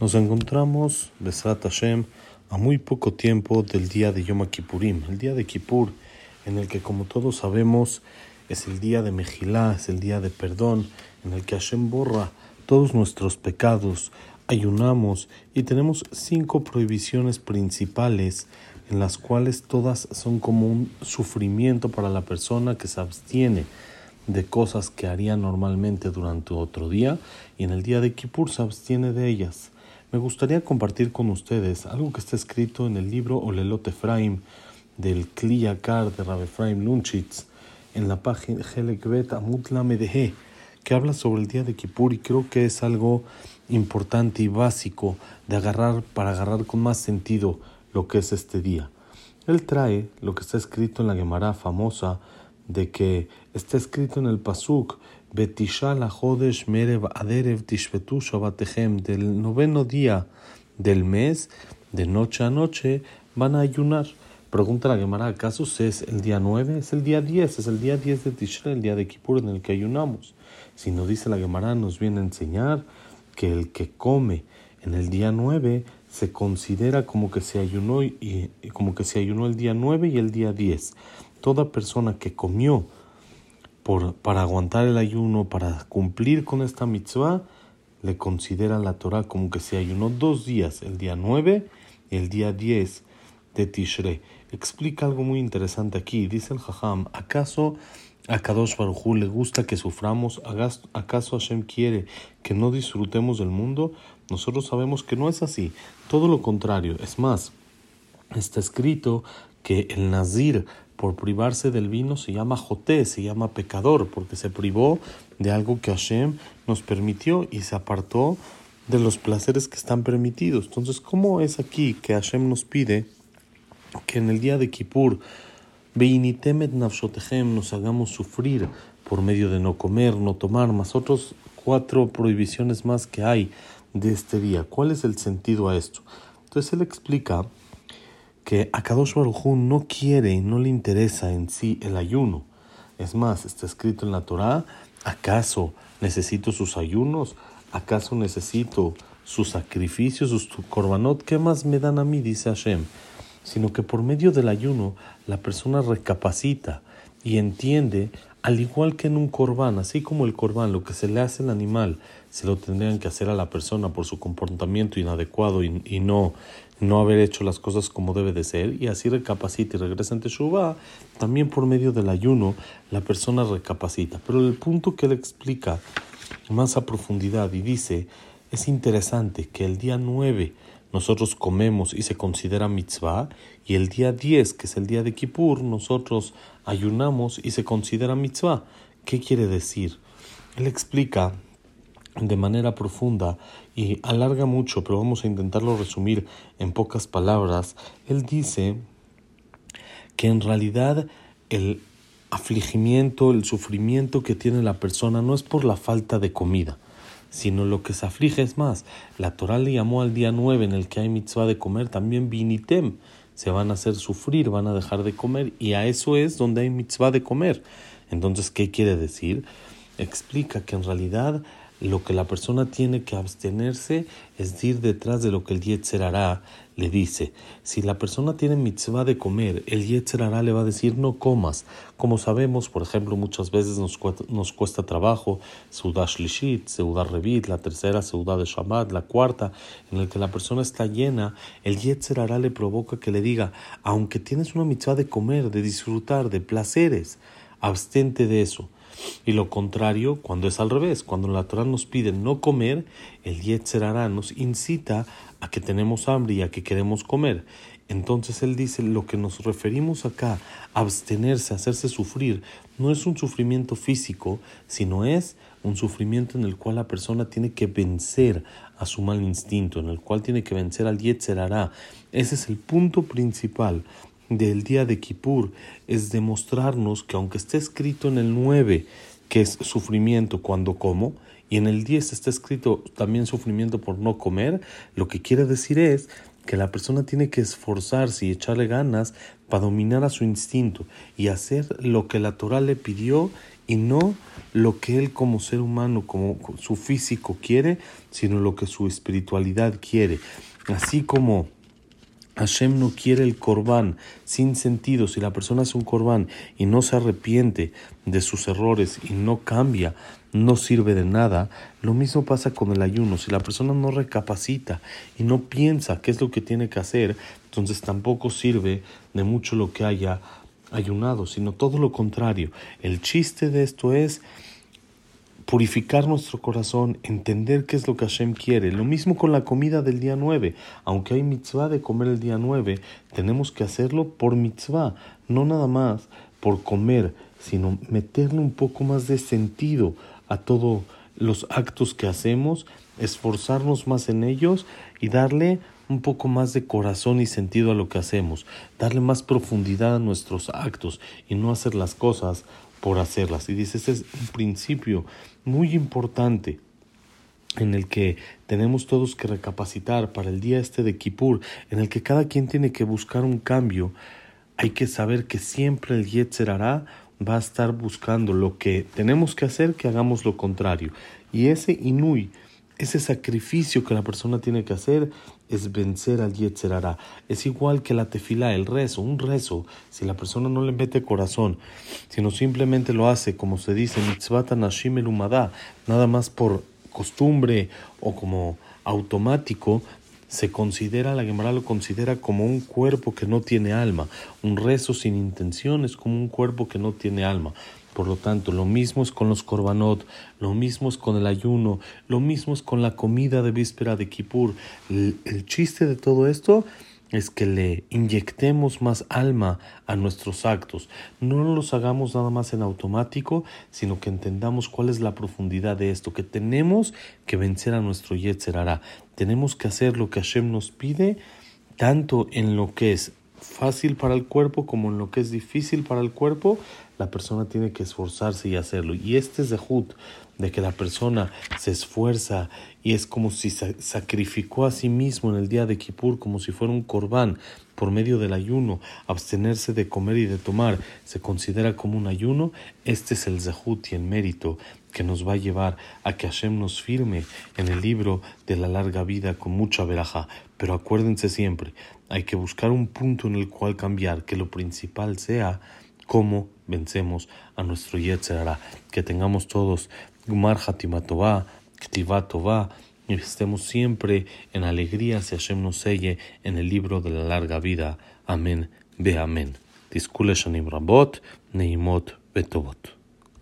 Nos encontramos, Besrat Hashem, a muy poco tiempo del día de Yom Kippurim, el día de Kippur, en el que, como todos sabemos, es el día de Mejilá, es el día de perdón, en el que Hashem borra todos nuestros pecados, ayunamos y tenemos cinco prohibiciones principales en las cuales todas son como un sufrimiento para la persona que se abstiene de cosas que haría normalmente durante otro día y en el día de Kippur se abstiene de ellas. Me gustaría compartir con ustedes algo que está escrito en el libro Olelot Efraim del Kliyakar de Rabbi Efraim Lunchitz en la página Helekbet Amut Lamedehe que habla sobre el día de Kippur y creo que es algo importante y básico de agarrar para agarrar con más sentido lo que es este día. Él trae lo que está escrito en la Gemara famosa de que está escrito en el Pasuk Betisha Jodesh Merev Aderev Tishvetu Shabbatechem, del noveno día del mes, de noche a noche, van a ayunar. Pregunta la Gemara, ¿acaso es el día 9? Es el día 10, es el día 10 de Tishrei, el día de Kippur en el que ayunamos. Si nos dice la Gemara, nos viene a enseñar que el que come en el día 9 se considera como que se ayunó y, como que se ayunó el día 9 y el día 10. Toda persona que comió por, para aguantar el ayuno, para cumplir con esta mitzvah, le considera la Torah como que se ayunó dos días, el día 9 y el día 10 de Tishrei. Explica algo muy interesante aquí. Dice el Jajam, ¿acaso a Kadosh Baruj le gusta que suframos? ¿Acaso Hashem quiere que no disfrutemos del mundo? Nosotros sabemos que no es así. Todo lo contrario. Es más, está escrito que el Nazir por privarse del vino se llama Joté, se llama pecador, porque se privó de algo que Hashem nos permitió y se apartó de los placeres que están permitidos. Entonces, ¿cómo es aquí que Hashem nos pide que en el día de Kippur, Beinitemet Nafshotechem, nos hagamos sufrir por medio de no comer, no tomar, más otros cuatro prohibiciones más que hay de este día? ¿Cuál es el sentido a esto? Entonces él explica que Akadosh Baruj no quiere, no le interesa en sí el ayuno. Es más, está escrito en la Torá, ¿acaso necesito sus ayunos? ¿Acaso necesito sus sacrificios, sus korbanot? ¿Qué más me dan a mí? Dice Hashem. Sino que por medio del ayuno la persona recapacita y entiende, al igual que en un corbán, así como el corbán, lo que se le hace al animal, se lo tendrían que hacer a la persona por su comportamiento inadecuado y, no, no haber hecho las cosas como debe de ser, y así recapacita y regresa ante Shubá, también por medio del ayuno la persona recapacita. Pero el punto que él explica más a profundidad y dice, es interesante que el día 9 nosotros comemos y se considera mitzvah, y el día 10, que es el día de Kippur, nosotros ayunamos y se considera mitzvah. ¿Qué quiere decir? Él explica de manera profunda y alarga mucho, pero vamos a intentarlo resumir en pocas palabras. Él dice que en realidad el afligimiento, el sufrimiento que tiene la persona no es por la falta de comida, sino lo que se aflige es más. La Torah le llamó al día 9 en el que hay mitzvah de comer también vinitem. Se van a hacer sufrir, van a dejar de comer y a eso es donde hay mitzvah de comer. Entonces, ¿qué quiere decir? Explica que en realidad lo que la persona tiene que abstenerse es ir detrás de lo que el Yetzer hará le dice. Si la persona tiene mitzvah de comer, el Yetzer hará le va a decir no comas. Como sabemos, por ejemplo, muchas veces nos, nos cuesta trabajo Seudah Shlishit, Seudah Revit, la tercera Seudah de Shabbat, la cuarta, en el que la persona está llena, el Yetzer hará le provoca que le diga, aunque tienes una mitzvah de comer, de disfrutar, de placeres, abstente de eso. Y lo contrario cuando es al revés, cuando la Torah nos pide no comer, el Yetzer nos incita a que tenemos hambre y a que queremos comer. Entonces él dice, lo que nos referimos acá, abstenerse, hacerse sufrir, no es un sufrimiento físico, sino es un sufrimiento en el cual la persona tiene que vencer a su mal instinto, en el cual tiene que vencer al Yetzer Ese es el punto principal del día de Kippur es demostrarnos que aunque esté escrito en el 9 que es sufrimiento cuando como, y en el 10 está escrito también sufrimiento por no comer, lo que quiere decir es que la persona tiene que esforzarse y echarle ganas para dominar a su instinto y hacer lo que la Torah le pidió y no lo que él como ser humano, como su físico quiere, sino lo que su espiritualidad quiere. Así como Hashem no quiere el corbán sin sentido. Si la persona es un corbán y no se arrepiente de sus errores y no cambia, no sirve de nada. Lo mismo pasa con el ayuno. Si la persona no recapacita y no piensa qué es lo que tiene que hacer, entonces tampoco sirve de mucho lo que haya ayunado, sino todo lo contrario. El chiste de esto es purificar nuestro corazón, entender qué es lo que Hashem quiere. Lo mismo con la comida del día 9. Aunque hay mitzvah de comer el día 9, tenemos que hacerlo por mitzvah, no nada más por comer, sino meterle un poco más de sentido a todos los actos que hacemos, esforzarnos más en ellos y darle un poco más de corazón y sentido a lo que hacemos, darle más profundidad a nuestros actos y no hacer las cosas por hacerlas. Y dice, ese es un principio muy importante en el que tenemos todos que recapacitar para el día este de Kippur, en el que cada quien tiene que buscar un cambio, hay que saber que siempre el Yetzer hará va a estar buscando lo que tenemos que hacer, que hagamos lo contrario. Y ese inui, ese sacrificio que la persona tiene que hacer es vencer al Yetzerara. Es igual que la tefila, el rezo, un rezo. Si la persona no le mete corazón, sino simplemente lo hace, como se dice, mitzvata nashim nada más por costumbre o como automático, se considera, la Gemara lo considera como un cuerpo que no tiene alma. Un rezo sin intención es como un cuerpo que no tiene alma. Por lo tanto, lo mismo es con los korbanot, lo mismo es con el ayuno, lo mismo es con la comida de víspera de Kippur. El, el chiste de todo esto es que le inyectemos más alma a nuestros actos. No los hagamos nada más en automático, sino que entendamos cuál es la profundidad de esto, que tenemos que vencer a nuestro Yetzer Tenemos que hacer lo que Hashem nos pide, tanto en lo que es fácil para el cuerpo como en lo que es difícil para el cuerpo, la persona tiene que esforzarse y hacerlo. Y este es de Jud, de que la persona se esfuerza y es como si sacrificó a sí mismo en el día de Kippur, como si fuera un corbán por medio del ayuno, abstenerse de comer y de tomar, se considera como un ayuno, este es el Zahut y el mérito que nos va a llevar a que Hashem nos firme en el libro de la larga vida con mucha veraja. Pero acuérdense siempre, hay que buscar un punto en el cual cambiar, que lo principal sea cómo vencemos a nuestro Yetzerara. Que tengamos todos Gumar Hatimatová, Ktivatová, y estemos siempre en alegría si Hashem nos selle en el libro de la larga vida. Amén. Ve amén. Diskule Shanim Rabot, Neimot Betovot.